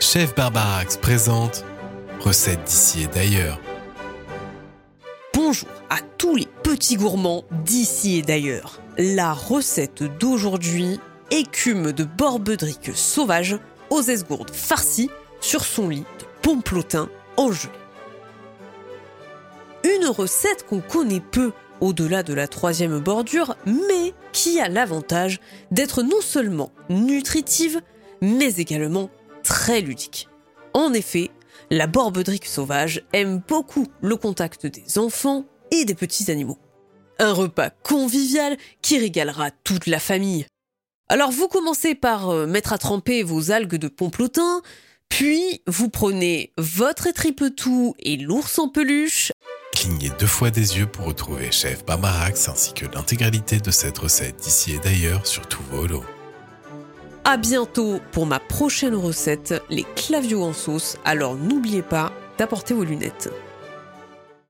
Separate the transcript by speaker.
Speaker 1: Chef Barbarax présente Recettes d'ici et d'ailleurs.
Speaker 2: Bonjour à tous les petits gourmands d'ici et d'ailleurs. La recette d'aujourd'hui, écume de borbedrique sauvage aux esgourdes farcies sur son lit de pomplotin en gelée. Une recette qu'on connaît peu au-delà de la troisième bordure, mais qui a l'avantage d'être non seulement nutritive, mais également très ludique. En effet, la borbedrique sauvage aime beaucoup le contact des enfants et des petits animaux. Un repas convivial qui régalera toute la famille. Alors vous commencez par euh, mettre à tremper vos algues de pomplotin, puis vous prenez votre étripe-tout et l'ours en peluche.
Speaker 1: Clignez deux fois des yeux pour retrouver Chef Barbarax ainsi que l'intégralité de cette recette d'ici et d'ailleurs sur tous vos lots.
Speaker 2: À bientôt pour ma prochaine recette, les clavios en sauce. Alors n'oubliez pas d'apporter vos lunettes.